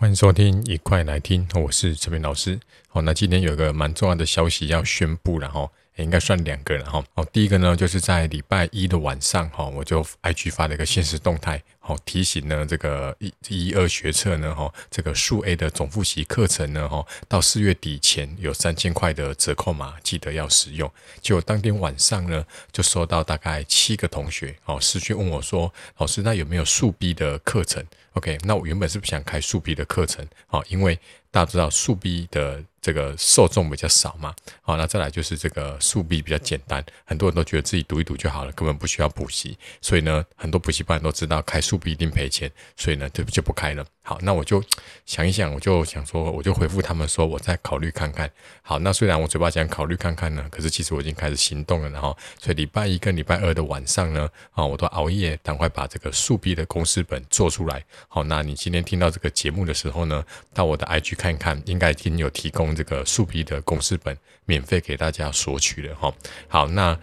欢迎收听，一块来听，我是陈明老师。好，那今天有个蛮重要的消息要宣布了哈。应该算两个了哈。好，第一个呢，就是在礼拜一的晚上哈，我就 IG 发了一个限时动态，好提醒呢，这个一一二学测呢哈，这个数 A 的总复习课程呢哈，到四月底前有三千块的折扣码，记得要使用。就当天晚上呢，就收到大概七个同学哦私讯问我说，老师，那有没有数 B 的课程？OK，那我原本是不想开数 B 的课程，好，因为大家知道数 B 的。这个受众比较少嘛，好，那再来就是这个数 B 比较简单，很多人都觉得自己读一读就好了，根本不需要补习，所以呢，很多补习班都知道开数 B 一定赔钱，所以呢，就就不开了。好，那我就想一想，我就想说，我就回复他们说，我再考虑看看。好，那虽然我嘴巴讲考虑看看呢，可是其实我已经开始行动了，然后，所以礼拜一跟礼拜二的晚上呢，啊，我都熬夜，赶快把这个数 B 的公式本做出来。好，那你今天听到这个节目的时候呢，到我的 IG 看看，应该已经有提供这个数 B 的公式本，免费给大家索取了哈。好，那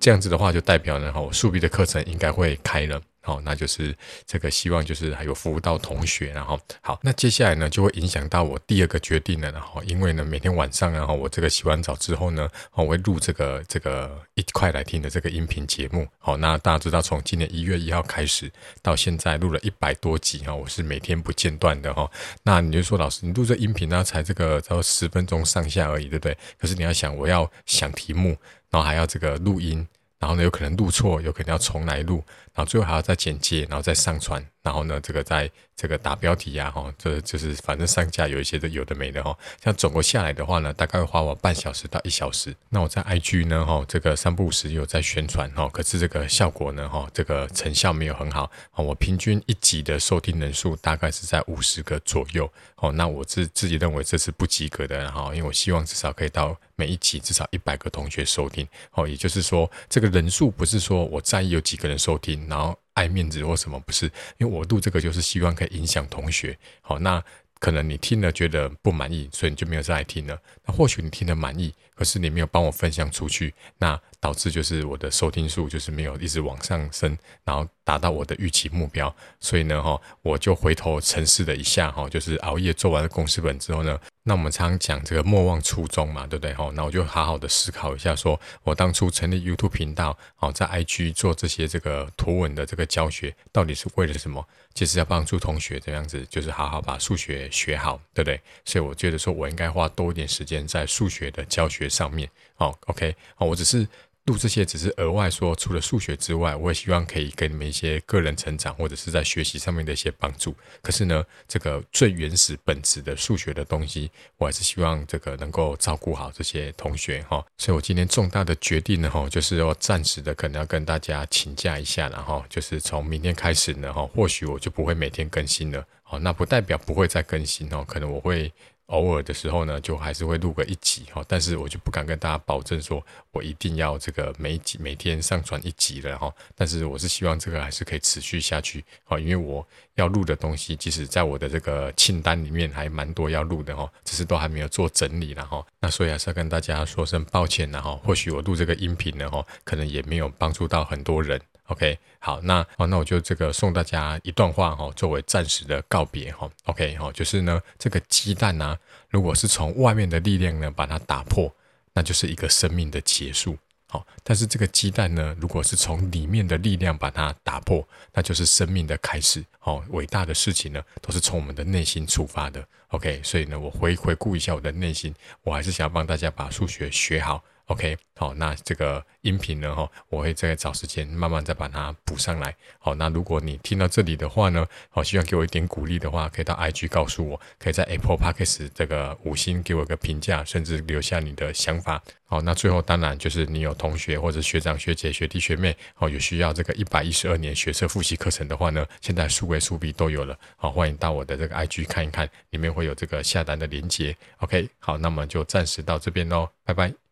这样子的话，就代表呢，哈，我数 B 的课程应该会开了。好，那就是这个希望，就是还有服务到同学，然后好，那接下来呢，就会影响到我第二个决定了，然后因为呢，每天晚上，然后我这个洗完澡之后呢，我会录这个这个一块来听的这个音频节目。好，那大家知道，从今年一月一号开始到现在录了一百多集哈，我是每天不间断的哈。那你就说，老师，你录这音频呢，才这个才十分钟上下而已，对不对？可是你要想，我要想题目，然后还要这个录音。然后呢，有可能录错，有可能要重来录，然后最后还要再剪接，然后再上传，然后呢，这个在这个打标题呀，哈，这就是反正上架有一些的有的没的哈，像总共下来的话呢，大概会花我半小时到一小时。那我在 IG 呢，哈，这个三不五时有在宣传哈，可是这个效果呢，哈，这个成效没有很好。我平均一集的收听人数大概是在五十个左右。哦，那我自自己认为这是不及格的哈，因为我希望至少可以到。每一集至少一百个同学收听，哦，也就是说，这个人数不是说我在意有几个人收听，然后爱面子或什么，不是，因为我录这个就是希望可以影响同学，好，那可能你听了觉得不满意，所以你就没有再来听了。那或许你听得满意，可是你没有帮我分享出去，那导致就是我的收听数就是没有一直往上升，然后达到我的预期目标。所以呢，哈，我就回头沉思了一下，哈，就是熬夜做完了公式本之后呢。那我们常常讲这个莫忘初衷嘛，对不对？吼，那我就好好的思考一下说，我当初成立 YouTube 频道，好，在 IG 做这些这个图文的这个教学，到底是为了什么？其实要帮助同学这样子，就是好好把数学学好，对不对？所以我觉得说我应该花多一点时间在数学的教学上面。好，OK，好，我只是。录这些只是额外说，除了数学之外，我也希望可以给你们一些个人成长或者是在学习上面的一些帮助。可是呢，这个最原始本质的数学的东西，我还是希望这个能够照顾好这些同学哈。所以我今天重大的决定呢，哈，就是要暂时的可能要跟大家请假一下，然后就是从明天开始呢，哈，或许我就不会每天更新了。好，那不代表不会再更新哦，可能我会。偶尔的时候呢，就还是会录个一集哈，但是我就不敢跟大家保证说，我一定要这个每集每天上传一集了哈。但是我是希望这个还是可以持续下去哈，因为我要录的东西，即使在我的这个清单里面还蛮多要录的哈，只是都还没有做整理了哈。那所以还是要跟大家说声抱歉了哈。或许我录这个音频呢哈，可能也没有帮助到很多人。OK，好，那好，那我就这个送大家一段话哈，作为暂时的告别哈。OK，好，就是呢，这个鸡蛋呢，如果是从外面的力量呢把它打破，那就是一个生命的结束。好，但是这个鸡蛋呢，如果是从里面的力量把它打破，那就是生命的开始。好，伟大的事情呢，都是从我们的内心出发的。OK，所以呢，我回回顾一下我的内心，我还是想帮大家把数学学好。OK，好，那这个音频呢，哈，我会再找时间慢慢再把它补上来。好，那如果你听到这里的话呢，好，希望给我一点鼓励的话，可以到 IG 告诉我，可以在 Apple Podcast 这个五星给我一个评价，甚至留下你的想法。好，那最后当然就是你有同学或者学长学姐学弟学妹，好，有需要这个一百一十二年学测复习课程的话呢，现在数 A 数 B 都有了。好，欢迎到我的这个 IG 看一看，里面会有这个下单的链接。OK，好，那么就暂时到这边喽，拜拜。